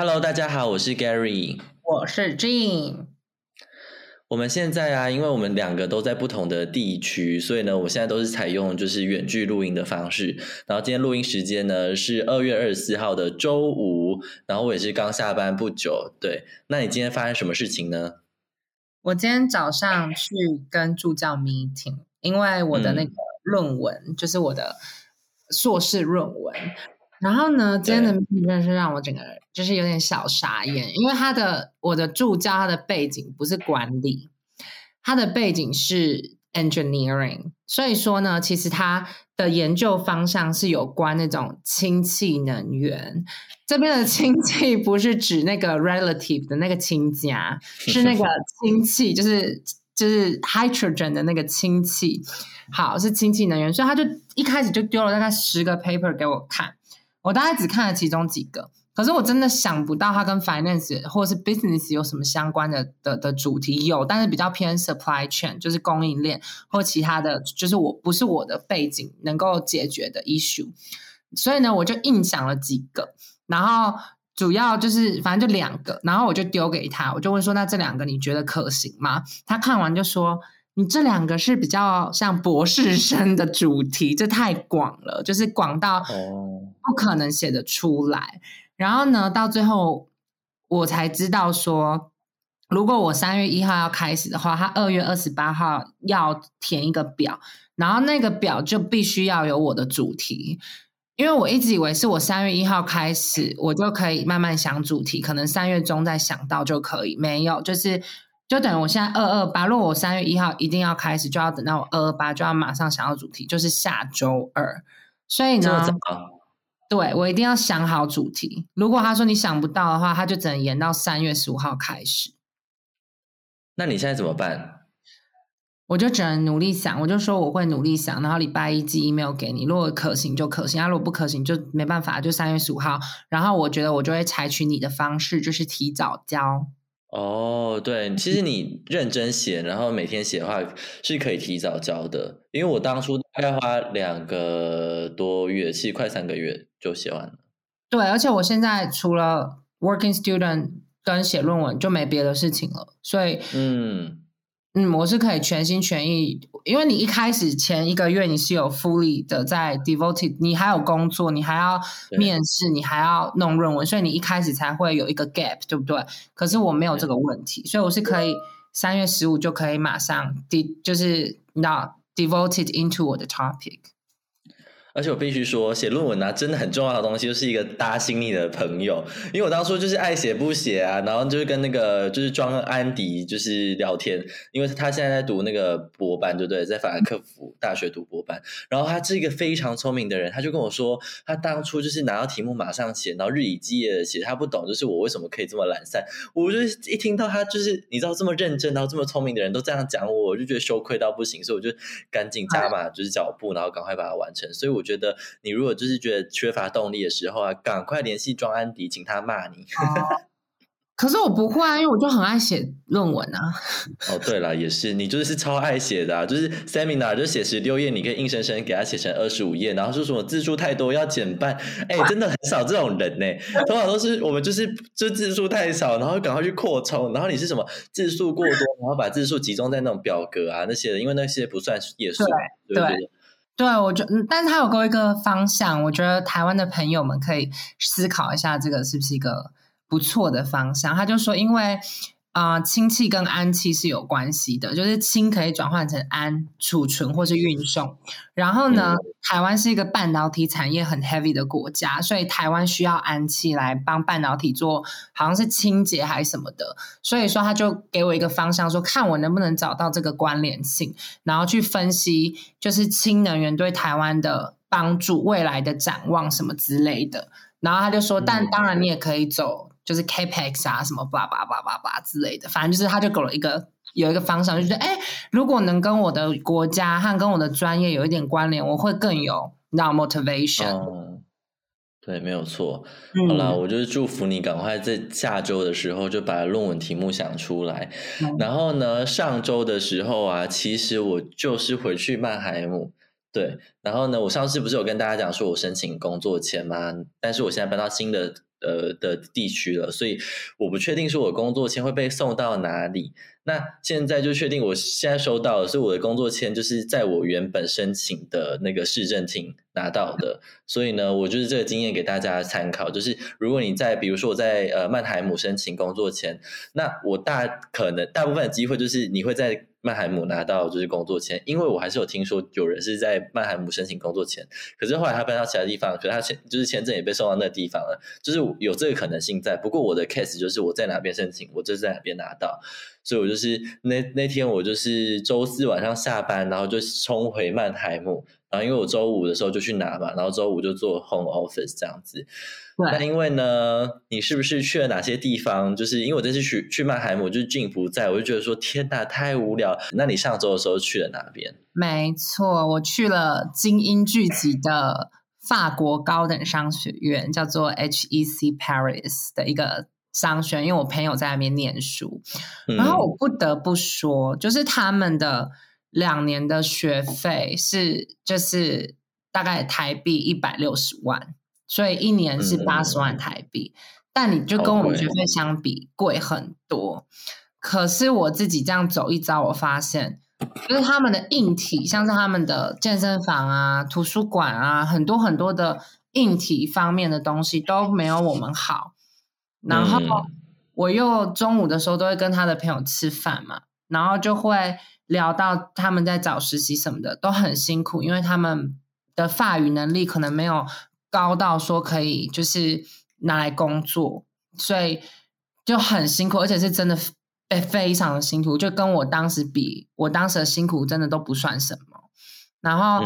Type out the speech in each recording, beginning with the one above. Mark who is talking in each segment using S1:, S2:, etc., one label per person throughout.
S1: Hello，大家好，我是 Gary，
S2: 我是 Jean。
S1: 我们现在啊，因为我们两个都在不同的地区，所以呢，我现在都是采用就是远距录音的方式。然后今天录音时间呢是二月二十四号的周五，然后我也是刚下班不久。对，那你今天发生什么事情呢？
S2: 我今天早上去跟助教 meeting，因为我的那个论文就是我的硕士论文。然后呢，今天的 meeting 真的是让我整个就是有点小傻眼，因为他的我的助教他的背景不是管理，他的背景是 engineering，所以说呢，其实他的研究方向是有关那种氢气能源。这边的氢气不是指那个 relative 的那个氢加，是那个 氢气，就是就是 hydrogen 的那个氢气。好，是氢气能源，所以他就一开始就丢了大概十个 paper 给我看。我大概只看了其中几个，可是我真的想不到它跟 finance 或是 business 有什么相关的的的主题有，但是比较偏 supply chain，就是供应链或其他的就是我不是我的背景能够解决的 issue，所以呢，我就硬想了几个，然后主要就是反正就两个，然后我就丢给他，我就问说，那这两个你觉得可行吗？他看完就说。你这两个是比较像博士生的主题，这太广了，就是广到不可能写得出来。然后呢，到最后我才知道说，如果我三月一号要开始的话，他二月二十八号要填一个表，然后那个表就必须要有我的主题。因为我一直以为是我三月一号开始，我就可以慢慢想主题，可能三月中再想到就可以。没有，就是。就等于我现在二二八，如果我三月一号一定要开始，就要等到我二二八就要马上想到主题，就是下周二。所以呢，对我一定要想好主题。如果他说你想不到的话，他就只能延到三月十五号开始。
S1: 那你现在怎么办？
S2: 我就只能努力想，我就说我会努力想，然后礼拜一寄 email 给你。如果可行就可行，啊，如果不可行就没办法，就三月十五号。然后我觉得我就会采取你的方式，就是提早交。
S1: 哦，对，其实你认真写，然后每天写的话是可以提早交的。因为我当初大概花两个多月，其实快三个月就写完了。
S2: 对，而且我现在除了 working student 跟写论文，就没别的事情了，所以嗯。嗯，我是可以全心全意，因为你一开始前一个月你是有 fully 的在 devoted，你还有工作，你还要面试，你还要弄论文，所以你一开始才会有一个 gap，对不对？可是我没有这个问题，所以我是可以三月十五就可以马上 de 就是那 devoted into 我的 topic。
S1: 而且我必须说，写论文啊，真的很重要的东西，就是一个搭心你的朋友。因为我当初就是爱写不写啊，然后就是跟那个就是庄安迪就是聊天，因为他现在在读那个博班，对不对？在法兰克福大学读博班。然后他是一个非常聪明的人，他就跟我说，他当初就是拿到题目马上写，然后日以继夜的写。他不懂，就是我为什么可以这么懒散。我就一听到他就是你知道这么认真，然后这么聪明的人都这样讲我，我就觉得羞愧到不行，所以我就赶紧加码就是脚步，然后赶快把它完成。所以我。觉得你如果就是觉得缺乏动力的时候啊，赶快联系庄安迪，请他骂你。
S2: 可是我不会啊，因为我就很爱写论文啊。
S1: 哦，对了，也是，你就是超爱写的，啊就是 seminar 就写十六页，你可以硬生生给他写成二十五页，然后说什么字数太多要减半。哎，真的很少这种人呢，通常都是我们就是就字数太少，然后赶快去扩充，然后你是什么字数过多，然后把字数集中在那种表格啊那些的，因为那些不算页数，对不对？
S2: 对，对我觉，但是他有给我一个方向，我觉得台湾的朋友们可以思考一下，这个是不是一个不错的方向。他就说，因为。啊，氢气跟氨气是有关系的，就是氢可以转换成氨，储存或是运送。然后呢，台湾是一个半导体产业很 heavy 的国家，所以台湾需要氨气来帮半导体做，好像是清洁还是什么的。所以说，他就给我一个方向，说看我能不能找到这个关联性，然后去分析，就是氢能源对台湾的帮助、未来的展望什么之类的。然后他就说，但当然你也可以走。就是 capex 啊，什么叭叭叭叭叭之类的，反正就是他就给了一个有一个方向，就觉得哎，如果能跟我的国家和跟我的专业有一点关联，我会更有那 motivation。
S1: 对，没有错。好了，我就是祝福你赶快在下周的时候就把论文题目想出来。然后呢，上周的时候啊，其实我就是回去曼海姆。对，然后呢，我上次不是有跟大家讲说我申请工作签吗？但是我现在搬到新的。呃的地区了，所以我不确定是我工作签会被送到哪里。那现在就确定，我现在收到了，所以我的工作签就是在我原本申请的那个市政厅拿到的。所以呢，我就是这个经验给大家参考，就是如果你在，比如说我在呃曼海姆申请工作签，那我大可能大部分的机会就是你会在。曼海姆拿到就是工作签，因为我还是有听说有人是在曼海姆申请工作签，可是后来他搬到其他地方，可是他签就是签证也被送到那个地方了，就是有这个可能性在。不过我的 case 就是我在哪边申请，我就是在哪边拿到，所以我就是那那天我就是周四晚上下班，然后就冲回曼海姆，然后因为我周五的时候就去拿嘛，然后周五就做 home office 这样子。那因为呢，你是不是去了哪些地方？就是因为我这次去去曼海姆，就是俊不在，我就觉得说天哪，太无聊。那你上周的时候去了哪边？
S2: 没错，我去了精英聚集的法国高等商学院，叫做 HEC Paris 的一个商学院，因为我朋友在那边念书。然后我不得不说，就是他们的两年的学费是就是大概台币一百六十万。所以一年是八十万台币，但你就跟我们学费相比贵很多。可是我自己这样走一遭，我发现就是他们的硬体，像是他们的健身房啊、图书馆啊，很多很多的硬体方面的东西都没有我们好。然后我又中午的时候都会跟他的朋友吃饭嘛，然后就会聊到他们在找实习什么的都很辛苦，因为他们的法语能力可能没有。高到说可以就是拿来工作，所以就很辛苦，而且是真的非非常的辛苦，就跟我当时比，我当时的辛苦真的都不算什么。然后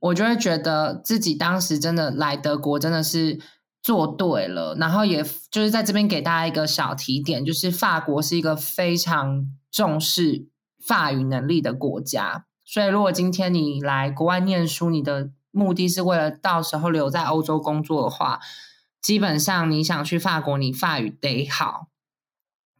S2: 我就会觉得自己当时真的来德国真的是做对了，然后也就是在这边给大家一个小提点，就是法国是一个非常重视法语能力的国家，所以如果今天你来国外念书，你的目的是为了到时候留在欧洲工作的话，基本上你想去法国，你法语得好，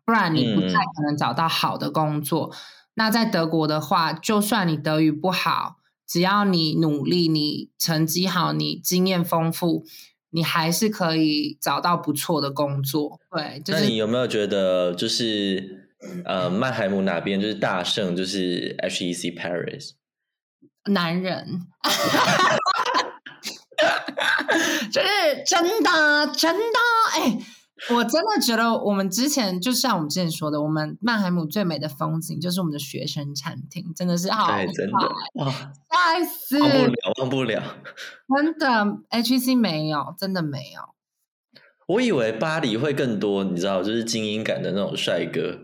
S2: 不然你不太可能找到好的工作。那在德国的话，就算你德语不好，只要你努力，你成绩好，你经验丰富，你还是可以找到不错的工作。对，那
S1: 你有没有觉得，就是呃，曼海姆哪边就是大圣，就是 HEC Paris？
S2: 男人，就是真的，真的，哎，我真的觉得我们之前就像我们之前说的，我们曼海姆最美的风景就是我们的学生餐厅，真的是好，
S1: 真的哇，
S2: 再次
S1: 忘不了，忘不了，
S2: 真的，HEC 没有，真的没有。
S1: 我以为巴黎会更多，你知道，就是精英感的那种帅哥。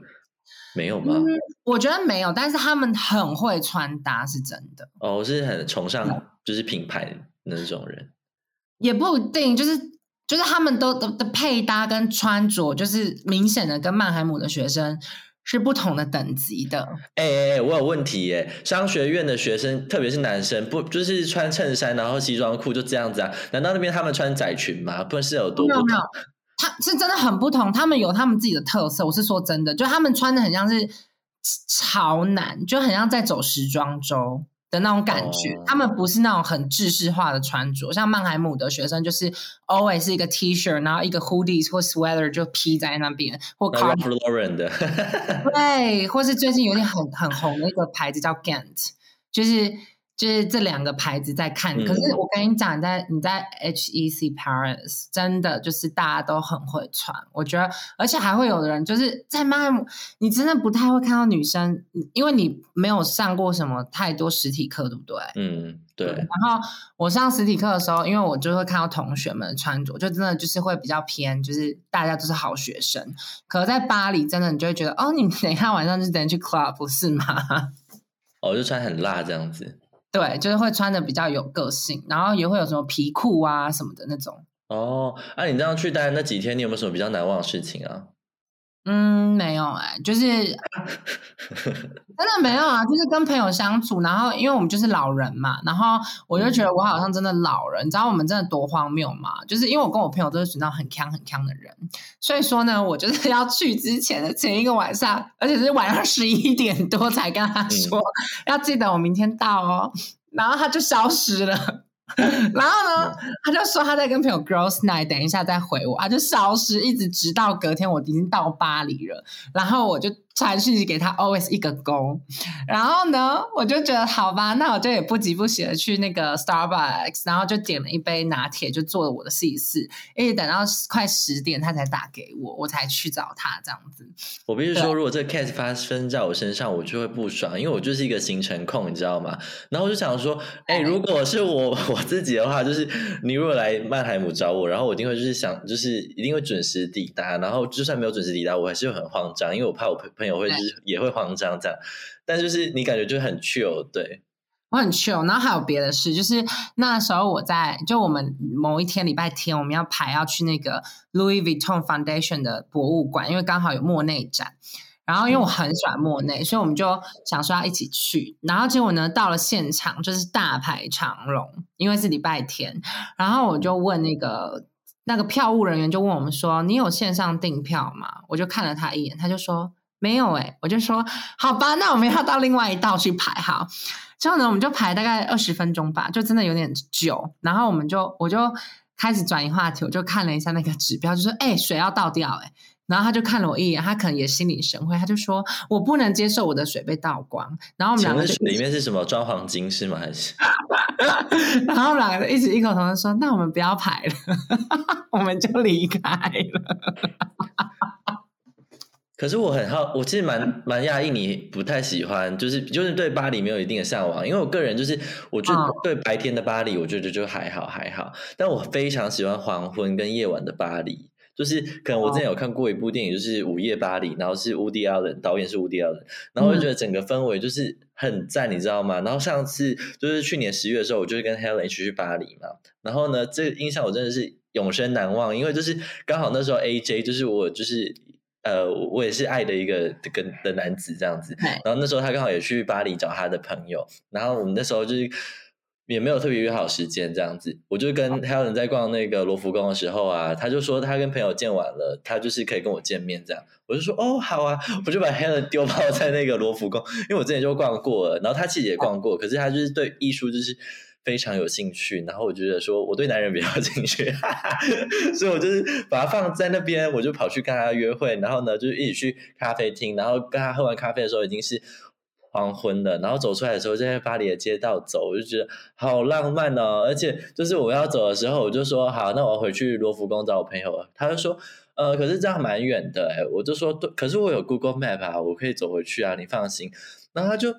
S1: 没有吗？
S2: 我觉得没有，但是他们很会穿搭，是真的。
S1: 哦，我是很崇尚就是品牌那种人，
S2: 也不一定，就是就是他们都的的配搭跟穿着，就是明显的跟曼海姆的学生是不同的等级的。
S1: 哎哎哎，我有问题耶！商学院的学生，特别是男生，不就是穿衬衫然后西装裤就这样子啊？难道那边他们穿窄裙吗？不是有多不同？
S2: 他是真的很不同，他们有他们自己的特色。我是说真的，就他们穿的很像是潮男，就很像在走时装周的那种感觉。他们不是那种很制式化的穿着，像曼海姆的学生就是 always 是一个 T 恤，然后一个 hoodies 或 sweater 就披在那边，或
S1: Ralph Lauren 的，
S2: 对，或是最近有点很很红的一个牌子叫 Gant，就是。就是这两个牌子在看，可是我跟你讲，在你在 HEC Paris 真的就是大家都很会穿，我觉得，而且还会有的人就是在曼姆，你真的不太会看到女生，因为你没有上过什么太多实体课，对不对？
S1: 嗯，对。然
S2: 后我上实体课的时候，因为我就会看到同学们的穿着，就真的就是会比较偏，就是大家都是好学生。可在巴黎，真的你就会觉得，哦，你等一下晚上就等于去 club 不是吗？
S1: 哦，就穿很辣这样子。
S2: 对，就是会穿的比较有个性，然后也会有什么皮裤啊什么的那种。
S1: 哦，那你这样去待那几天，你有没有什么比较难忘的事情啊？
S2: 嗯，没有哎，就是 真的没有啊，就是跟朋友相处，然后因为我们就是老人嘛，然后我就觉得我好像真的老人，你知道我们真的多荒谬吗？就是因为我跟我朋友都是属于那种很强很强的人，所以说呢，我就是要去之前的前一个晚上，而且是晚上十一点多才跟他说要记得我明天到哦，然后他就消失了。然后呢，他就说他在跟朋友 girls night，等一下再回我，他就消失，一直直到隔天我已经到巴黎了，然后我就。传讯息给他，always 一个勾，然后呢，我就觉得好吧，那我就也不急不急的去那个 Starbucks，然后就点了一杯拿铁，就做了我的试一试，一直等到快十点他才打给我，我才去找他这样子。
S1: 我必须说，如果这个 case 发生在我身上，我就会不爽，因为我就是一个行程控，你知道吗？然后我就想说，哎，如果是我我自己的话，就是你如果来曼海姆找我，然后我一定会就是想，就是一定会准时抵达，然后就算没有准时抵达，我还是会很慌张，因为我怕我朋朋。也会就是也会慌张这样，但就是你感觉就很 chill，对
S2: 我很 chill。然后还有别的事，就是那时候我在就我们某一天礼拜天我们要排要去那个 Louis Vuitton Foundation 的博物馆，因为刚好有莫内展。然后因为我很喜欢莫内，所以我们就想说要一起去。然后结果呢，到了现场就是大排长龙，因为是礼拜天。然后我就问那个那个票务人员，就问我们说：“你有线上订票吗？”我就看了他一眼，他就说。没有哎，我就说好吧，那我们要到另外一道去排哈。之后呢，我们就排大概二十分钟吧，就真的有点久。然后我们就我就开始转移话题，我就看了一下那个指标，就说哎，水要倒掉哎。然后他就看了我一眼，他可能也心领神会，他就说我不能接受我的水被倒光。然后我们两个
S1: 里面是什么装黄金是吗？还是？
S2: 然后两个一直异口同声说，那我们不要排了，我们就离开了。
S1: 可是我很好，我其实蛮蛮讶异，你不太喜欢，就是就是对巴黎没有一定的向往，因为我个人就是，我就对白天的巴黎，我觉得就还好还好，但我非常喜欢黄昏跟夜晚的巴黎，就是可能我之前有看过一部电影，就是《午夜巴黎》，然后是 Woody Allen 导演是 Woody Allen，然后我就觉得整个氛围就是很赞，你知道吗？然后上次就是去年十月的时候，我就是跟 Helen 一起去巴黎嘛，然后呢，这个印象我真的是永生难忘，因为就是刚好那时候 AJ 就是我就是。呃，我也是爱的一个跟的男子这样子，然后那时候他刚好也去巴黎找他的朋友，然后我们那时候就是也没有特别约好时间这样子，我就跟 Helen 在逛那个罗浮宫的时候啊，他就说他跟朋友见完了，他就是可以跟我见面这样，我就说哦好啊，我就把 Helen 丢包在那个罗浮宫，因为我之前就逛过了，然后他其实也逛过，可是他就是对艺术就是。非常有兴趣，然后我觉得说我对男人比较兴趣，所以我就是把他放在那边，我就跑去跟他约会，然后呢，就一起去咖啡厅，然后跟他喝完咖啡的时候已经是黄昏了，然后走出来的时候在巴黎的街道走，我就觉得好浪漫哦，而且就是我要走的时候，我就说好，那我回去罗浮宫找我朋友，他就说呃，可是这样蛮远的，我就说对，可是我有 Google Map 啊，我可以走回去啊，你放心，然后他就。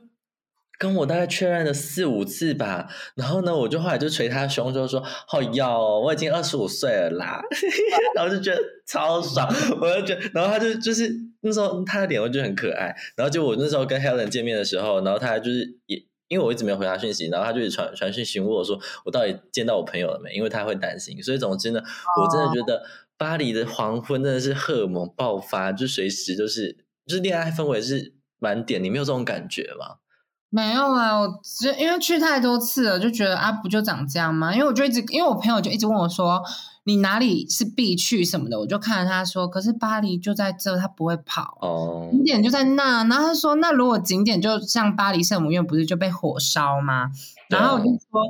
S1: 跟我大概确认了四五次吧，然后呢，我就后来就捶他胸，就说：“好要，我已经二十五岁了啦。”然后就觉得超爽，我就觉得，然后他就就是那时候他的脸我就很可爱，然后就我那时候跟 Helen 见面的时候，然后他就是也因为我一直没有回他讯息，然后他就传传讯询问我说我到底见到我朋友了没？因为他会担心，所以总之呢，我真的觉得巴黎的黄昏真的是荷尔蒙爆发，就随时就是就是恋爱氛围是满点，你没有这种感觉吗？
S2: 没有啊，我只因为去太多次了，就觉得啊，不就长这样吗？因为我就一直，因为我朋友就一直问我说，你哪里是必去什么的，我就看着他说，可是巴黎就在这，他不会跑哦，景点就在那。然后他说，那如果景点就像巴黎圣母院，不是就被火烧吗？然后我就说，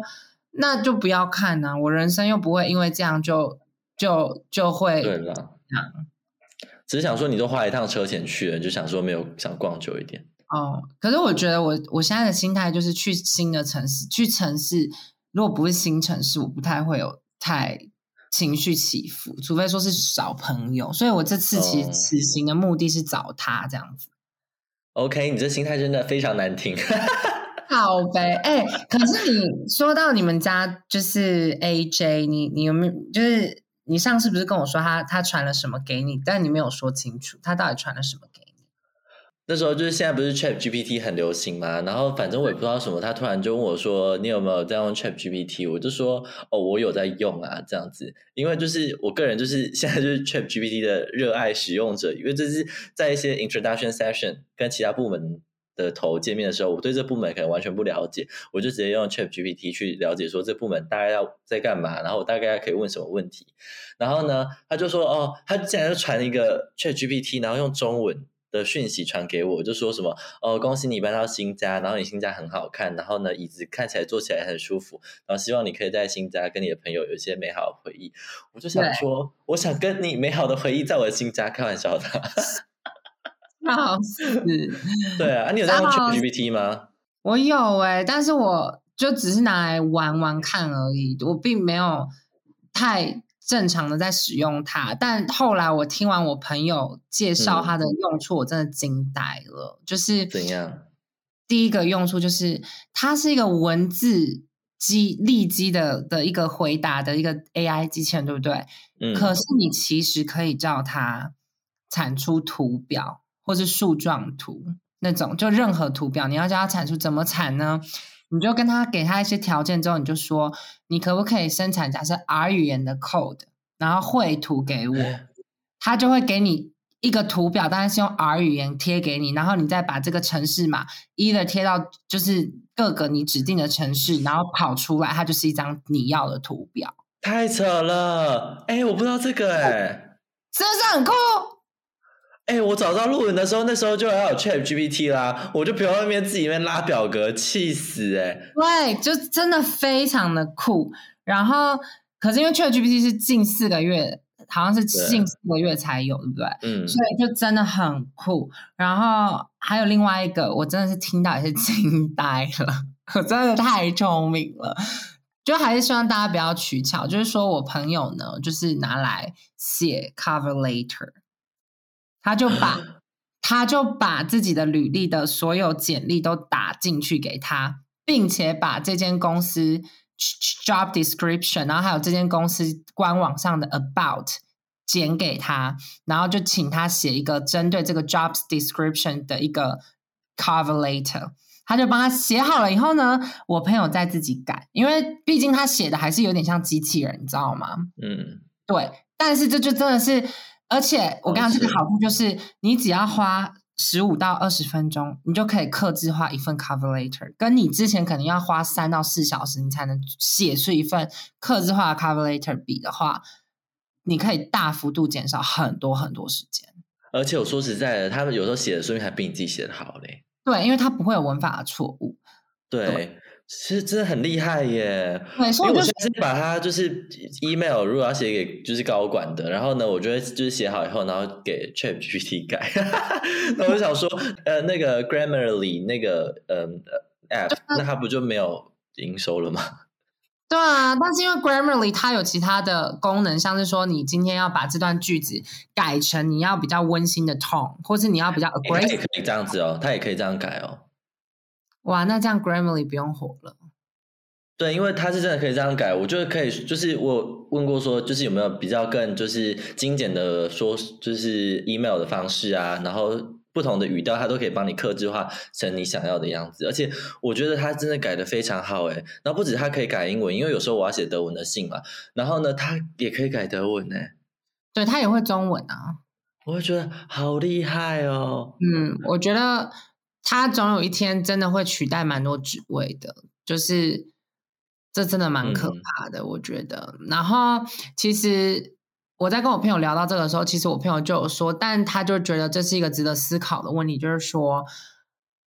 S2: 那就不要看呐，我人生又不会因为这样就就就会
S1: 对了，只是想说，你都花一趟车钱去了，就想说没有想逛久一点。
S2: 哦，可是我觉得我我现在的心态就是去新的城市，去城市如果不是新城市，我不太会有太情绪起伏，除非说是找朋友。所以我这次其实此行的目的是找他这样子。
S1: OK，你这心态真的非常难听。
S2: 好呗，哎，可是你说到你们家就是 AJ，你你有没有就是你上次不是跟我说他他传了什么给你，但你没有说清楚他到底传了什么给？
S1: 那时候就是现在不是 Chat GPT 很流行嘛，然后反正我也不知道什么，他突然就问我说：“你有没有在用 Chat GPT？” 我就说：“哦，我有在用啊，这样子。”因为就是我个人就是现在就是 Chat GPT 的热爱使用者，因为这是在一些 Introduction Session 跟其他部门的头见面的时候，我对这部门可能完全不了解，我就直接用 Chat GPT 去了解说这部门大概要在干嘛，然后我大概可以问什么问题。然后呢，他就说：“哦，他竟然就传了一个 Chat GPT，然后用中文。”的讯息传给我，就说什么哦，恭喜你搬到新家，然后你新家很好看，然后呢椅子看起来坐起来很舒服，然后希望你可以在新家跟你的朋友有一些美好的回忆。我就想说，我想跟你美好的回忆在我的新家，开玩笑的。
S2: 笑死！
S1: 对啊，你有在用 GPT 吗？
S2: 我有哎，但是我就只是拿来玩玩看而已，我并没有太。正常的在使用它，但后来我听完我朋友介绍它的用处，我真的惊呆了。就是
S1: 怎样？
S2: 第一个用处就是它是一个文字机立机的的一个回答的一个 AI 机器人，对不对？嗯。可是你其实可以叫它产出图表或是树状图那种，就任何图表，你要叫它产出怎么产呢？你就跟他给他一些条件之后，你就说你可不可以生产假设 R 语言的 code，然后绘图给我，他就会给你一个图表，当然是用 R 语言贴给你，然后你再把这个城市码一的贴到就是各个你指定的城市，然后跑出来，它就是一张你要的图表。
S1: 太扯了，哎，我不知道这个，哎，
S2: 是不是很酷？
S1: 哎，我早知道录影的时候，那时候就要有 Chat GPT 啦，我就不用那边自己那边拉表格，气死哎！
S2: 对，就真的非常的酷。然后，可是因为 Chat GPT 是近四个月，好像是近四个月才有，对不对？嗯。所以就真的很酷。然后还有另外一个，我真的是听到也是 惊呆了，我真的太聪明了。就还是希望大家不要取巧，就是说我朋友呢，就是拿来写 cover letter。他就把他就把自己的履历的所有简历都打进去给他，并且把这间公司 job description，然后还有这间公司官网上的 about 剪给他，然后就请他写一个针对这个 job description 的一个 cover letter。他就帮他写好了以后呢，我朋友再自己改，因为毕竟他写的还是有点像机器人，你知道吗？嗯，对。但是这就真的是。而且我刚刚这个好处就是，你只要花十五到二十分钟，你就可以刻字化一份 cover letter，跟你之前可能要花三到四小时，你才能写出一份刻字化的 cover letter 比的话，你可以大幅度减少很多很多时间。
S1: 而且我说实在的，他们有时候写的说明还比你自己写的好嘞。
S2: 对，因为他不会有文法的错误。
S1: 对。其实真的很厉害耶！因为我现在是把它就是 email，如果要写给就是高管的，然后呢，我就会就是写好以后，然后给 ChatGPT 改。那我就想说，呃，那个 Grammarly 那个嗯 app，那它不就没有营收了吗？
S2: 对啊，但是因为 Grammarly 它有其他的功能，像是说你今天要把这段句子改成你要比较温馨的 tone，或是你要比较 aggressive，
S1: 它也可以这样子哦，它也可以这样改哦。
S2: 哇，那这样 Grammarly 不用火了。
S1: 对，因为它是真的可以这样改，我觉得可以。就是我问过说，就是有没有比较更就是精简的说，就是 email 的方式啊，然后不同的语调，它都可以帮你克制化成你想要的样子。而且我觉得它真的改的非常好，哎。然后不止它可以改英文，因为有时候我要写德文的信嘛，然后呢，它也可以改德文，哎。
S2: 对，它也会中文啊。
S1: 我会觉得好厉害
S2: 哦。嗯，我觉得。它总有一天真的会取代蛮多职位的，就是这真的蛮可怕的，我觉得。然后其实我在跟我朋友聊到这个时候，其实我朋友就有说，但他就觉得这是一个值得思考的问题，就是说，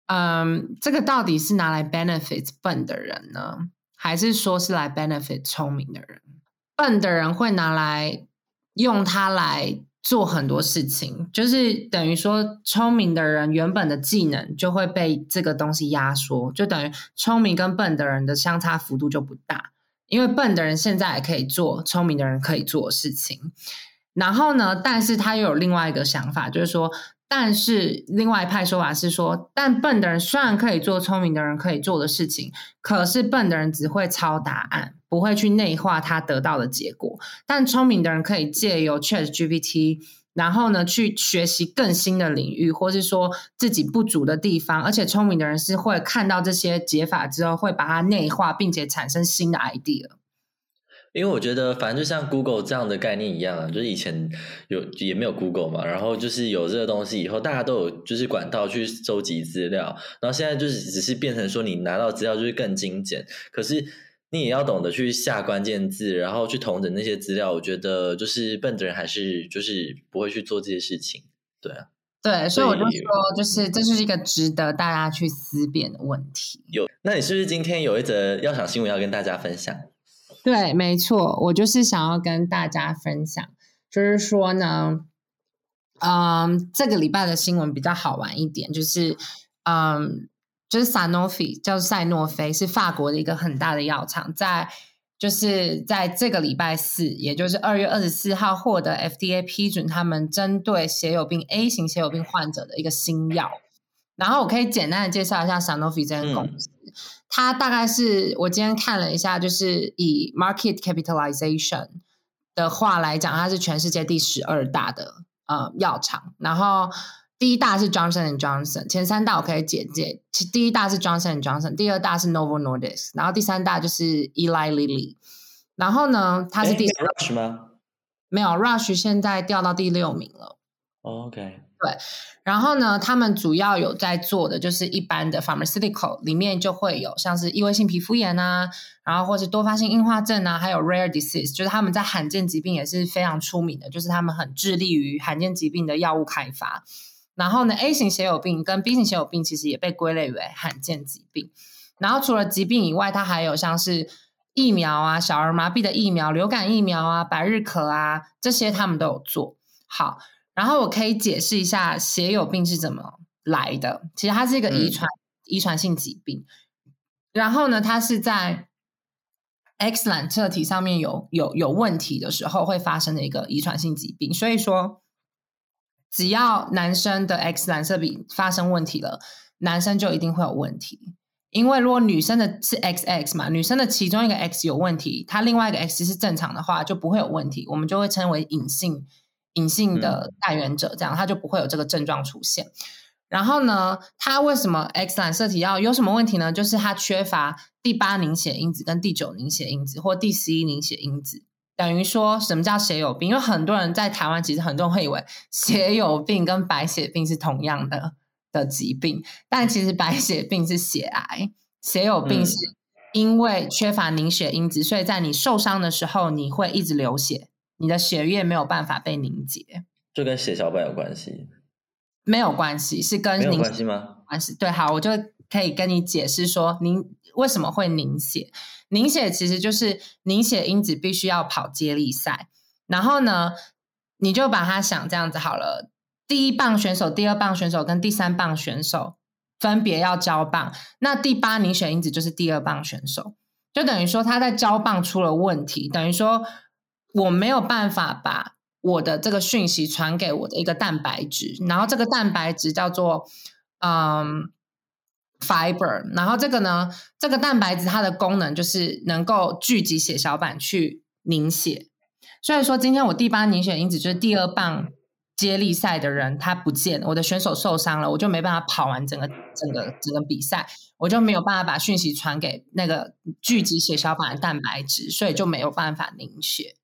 S2: 嗯，这个到底是拿来 benefit 笨的人呢，还是说是来 benefit 聪明的人？笨的人会拿来用它来。做很多事情，就是等于说，聪明的人原本的技能就会被这个东西压缩，就等于聪明跟笨的人的相差幅度就不大，因为笨的人现在也可以做聪明的人可以做的事情。然后呢，但是他又有另外一个想法，就是说。但是另外一派说法是说，但笨的人虽然可以做聪明的人可以做的事情，可是笨的人只会抄答案，不会去内化他得到的结果。但聪明的人可以借由 Chat GPT，然后呢去学习更新的领域，或是说自己不足的地方。而且聪明的人是会看到这些解法之后，会把它内化，并且产生新的 idea。
S1: 因为我觉得，反正就像 Google 这样的概念一样啊，就是以前有也没有 Google 嘛，然后就是有这个东西以后，大家都有就是管道去收集资料，然后现在就是只是变成说你拿到资料就是更精简，可是你也要懂得去下关键字，然后去同整那些资料。我觉得就是笨的人还是就是不会去做这些事情，对啊。
S2: 对，所以我就说，就是这是一个值得大家去思辨的问题。
S1: 有，那你是不是今天有一则要想新闻要跟大家分享？
S2: 对，没错，我就是想要跟大家分享，就是说呢，嗯，这个礼拜的新闻比较好玩一点，就是嗯，就是 Sanofi 叫赛诺菲，是法国的一个很大的药厂，在。就是在这个礼拜四，也就是二月二十四号，获得 FDA 批准，他们针对血友病 A 型血友病患者的一个新药。然后我可以简单的介绍一下 Sanofi 这间公司，它大概是我今天看了一下，就是以 market capitalization 的话来讲，它是全世界第十二大的呃药厂，然后。第一大是 Johnson and Johnson，前三大我可以简介。其第一大是 Johnson and Johnson，第二大是 Novo Nordisk，然后第三大就是 Eli Lilly。然后呢，它是第
S1: Rush 吗？
S2: 没有，Rush 现在掉到第六名了。
S1: OK。
S2: 对，然后呢，他们主要有在做的就是一般的 pharmaceutical，里面就会有像是异位性皮肤炎啊，然后或是多发性硬化症啊，还有 rare disease，就是他们在罕见疾病也是非常出名的，就是他们很致力于罕见疾病的药物开发。然后呢，A 型血友病跟 B 型血友病其实也被归类为罕见疾病。然后除了疾病以外，它还有像是疫苗啊、小儿麻痹的疫苗、流感疫苗啊、百日咳啊这些，他们都有做好。然后我可以解释一下血友病是怎么来的。其实它是一个遗传遗传性疾病。然后呢，它是在 X 染色体上面有有有问题的时候会发生的一个遗传性疾病。所以说。只要男生的 X 染色体发生问题了，男生就一定会有问题。因为如果女生的是 XX 嘛，女生的其中一个 X 有问题，她另外一个 X 是正常的话，就不会有问题。我们就会称为隐性隐性的带源者，这样他就不会有这个症状出现。然后呢，他为什么 X 染色体要有什么问题呢？就是他缺乏第八凝血因子跟第九凝血因子或第十一凝血因子。等于说什么叫血友病？因为很多人在台湾，其实很多人会以为血友病跟白血病是同样的的疾病，但其实白血病是血癌，血友病是因为缺乏凝血因子，所以在你受伤的时候，你会一直流血，你的血液没有办法被凝结，
S1: 就跟血小板有关系？
S2: 没有关系，是跟
S1: 凝关系吗？
S2: 关系对，好，我就可以跟你解释说，凝为什么会凝血。凝血其实就是凝血因子必须要跑接力赛，然后呢，你就把它想这样子好了。第一棒选手、第二棒选手跟第三棒选手分别要交棒，那第八凝血因子就是第二棒选手，就等于说他在交棒出了问题，等于说我没有办法把我的这个讯息传给我的一个蛋白质，然后这个蛋白质叫做嗯。fiber，然后这个呢，这个蛋白质它的功能就是能够聚集血小板去凝血。所以说，今天我第八凝血因子就是第二棒接力赛的人，他不见，我的选手受伤了，我就没办法跑完整个整个整个比赛，我就没有办法把讯息传给那个聚集血小板的蛋白质，所以就没有办法凝血。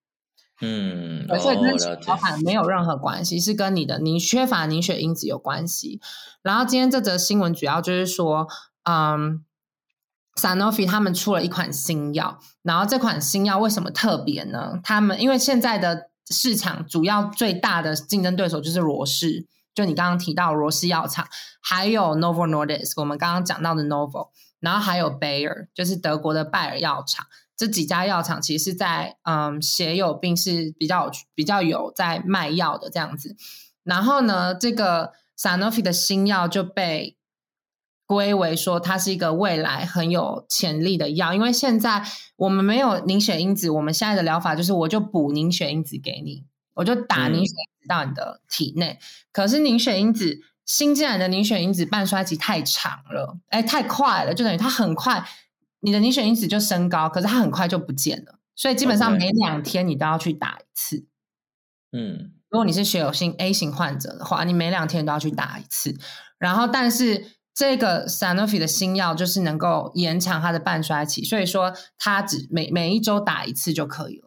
S1: 嗯，
S2: 而且跟血小板没有任何关系，是跟你的你缺乏凝血因子有关系。然后今天这则新闻主要就是说，嗯，Sanofi 他们出了一款新药，然后这款新药为什么特别呢？他们因为现在的市场主要最大的竞争对手就是罗氏，就你刚刚提到罗氏药厂，还有 Novo Nordisk，我们刚刚讲到的 Novo，然后还有 Bayer，就是德国的拜耳药厂。这几家药厂其实是在嗯血友病是比较比较有在卖药的这样子，然后呢，这个 Sanofi 的新药就被归为说它是一个未来很有潜力的药，因为现在我们没有凝血因子，我们现在的疗法就是我就补凝血因子给你，我就打凝血因子到你的体内，可是凝血因子新进来的凝血因子半衰期太长了，哎，太快了，就等于它很快。你的凝血因子就升高，可是它很快就不见了，所以基本上每两天你都要去打一次。
S1: 嗯，
S2: 如果你是血友性 A 型患者的话，你每两天都要去打一次。然后，但是这个 Sanofi 的新药就是能够延长它的半衰期，所以说它只每每一周打一次就可以了。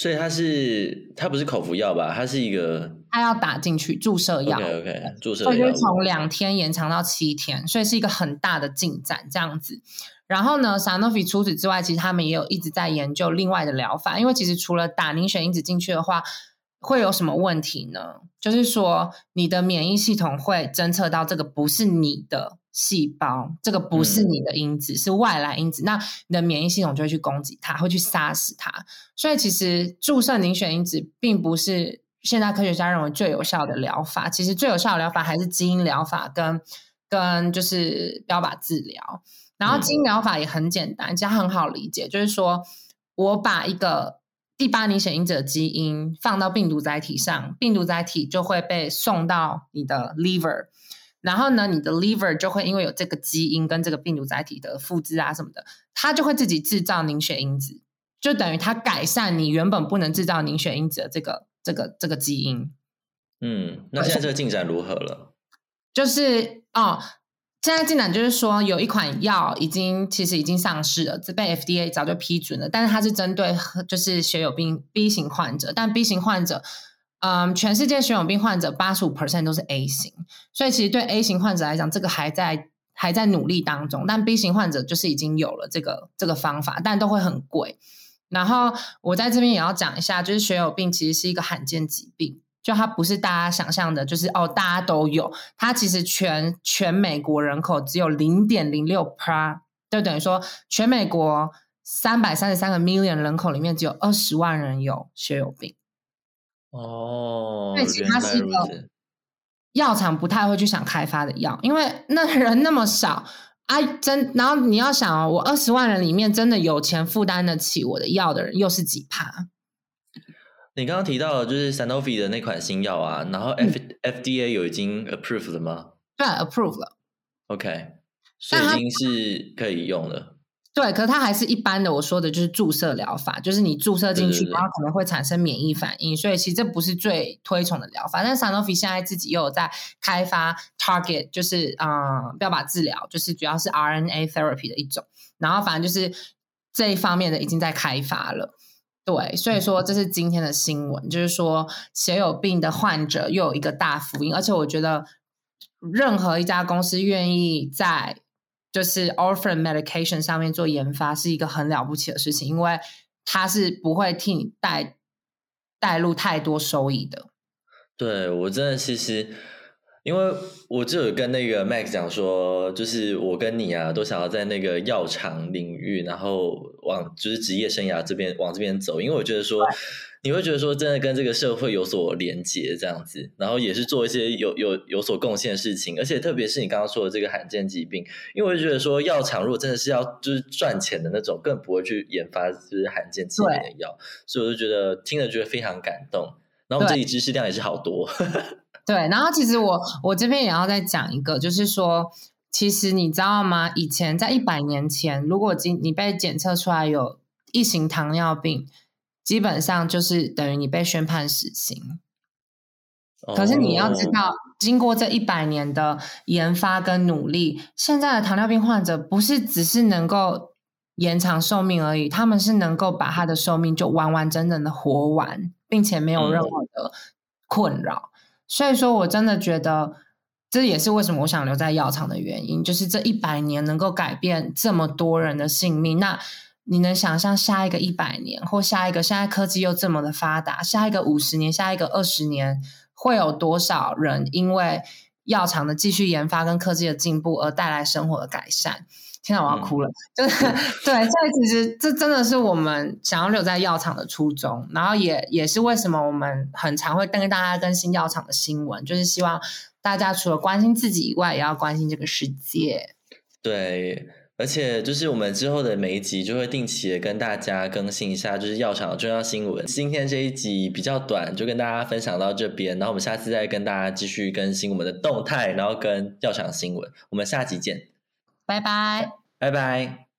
S1: 所以它是它不是口服药吧？它是一个，
S2: 它要打进去注射药。
S1: OK OK，注射药。所以就
S2: 从两天延长到七天，所以是一个很大的进展。这样子，然后呢，Sanofi 除此之外，其实他们也有一直在研究另外的疗法。因为其实除了打凝血因子进去的话，会有什么问题呢？就是说，你的免疫系统会侦测到这个不是你的细胞，这个不是你的因子，是外来因子，那你的免疫系统就会去攻击它，会去杀死它。所以，其实注射凝血因子并不是现在科学家认为最有效的疗法。其实最有效的疗法还是基因疗法跟跟就是标靶治疗。然后基因疗法也很简单，其实很好理解，就是说我把一个。第八凝血因子的基因放到病毒载体上，病毒载体就会被送到你的 liver，然后呢，你的 liver 就会因为有这个基因跟这个病毒载体的复制啊什么的，它就会自己制造凝血因子，就等于它改善你原本不能制造凝血因子的这个这个这个基因。
S1: 嗯，那现在这个进展如何了？
S2: 就是哦。现在进展就是说，有一款药已经其实已经上市了，这被 FDA 早就批准了。但是它是针对就是血友病 B 型患者，但 B 型患者，嗯，全世界血友病患者八十五 percent 都是 A 型，所以其实对 A 型患者来讲，这个还在还在努力当中。但 B 型患者就是已经有了这个这个方法，但都会很贵。然后我在这边也要讲一下，就是血友病其实是一个罕见疾病。就它不是大家想象的，就是哦，大家都有。它其实全全美国人口只有零点零六 per，就等于说全美国三百三十三个 million 人口里面只有二十万人有血友病。
S1: 哦，
S2: 对，其他是一个药厂不太会去想开发的药，因为那人那么少啊，真。然后你要想哦，我二十万人里面真的有钱负担得起我的药的人又是几趴？
S1: 你刚刚提到的就是 Sanofi 的那款新药啊，然后 F FDA 有已经 approved 了吗？
S2: 对，approved 了。
S1: OK，所以已经是可以用了。
S2: 对，可是它还是一般的，我说的就是注射疗法，就是你注射进去，然后可能会产生免疫反应，所以其实这不是最推崇的疗法。但 Sanofi 现在自己又有在开发 target，就是啊标靶治疗，就是主要是 RNA therapy 的一种，然后反正就是这一方面的已经在开发了。对，所以说这是今天的新闻，就是说血友病的患者又有一个大福音，而且我觉得任何一家公司愿意在就是 orphan medication 上面做研发，是一个很了不起的事情，因为它是不会替你带带入太多收益的。
S1: 对我真的其实。因为我就有跟那个 Max 讲说，就是我跟你啊，都想要在那个药厂领域，然后往就是职业生涯这边往这边走。因为我觉得说，你会觉得说，真的跟这个社会有所连接这样子，然后也是做一些有有有所贡献的事情。而且特别是你刚刚说的这个罕见疾病，因为我就觉得说，药厂如果真的是要就是赚钱的那种，更不会去研发就是罕见疾病的药。所以我就觉得听了觉得非常感动。然后这里知识量也是好多。
S2: 对，然后其实我我这边也要再讲一个，就是说，其实你知道吗？以前在一百年前，如果今你被检测出来有一型糖尿病，基本上就是等于你被宣判死刑。可是你要知道，经过这一百年的研发跟努力，现在的糖尿病患者不是只是能够延长寿命而已，他们是能够把他的寿命就完完整整的活完，并且没有任何的困扰。所以说，我真的觉得这也是为什么我想留在药厂的原因，就是这一百年能够改变这么多人的性命。那你能想象下一个一百年，或下一个现在科技又这么的发达，下一个五十年，下一个二十年，会有多少人因为药厂的继续研发跟科技的进步而带来生活的改善？现在我要哭了，就是 对，这其实这真的是我们想要留在药厂的初衷，然后也也是为什么我们很常会跟大家更新药厂的新闻，就是希望大家除了关心自己以外，也要关心这个世界。
S1: 对，而且就是我们之后的每一集就会定期的跟大家更新一下，就是药厂的重要新闻。今天这一集比较短，就跟大家分享到这边，然后我们下次再跟大家继续更新我们的动态，然后跟药厂新闻。我们下集见。
S2: 拜拜，
S1: 拜拜。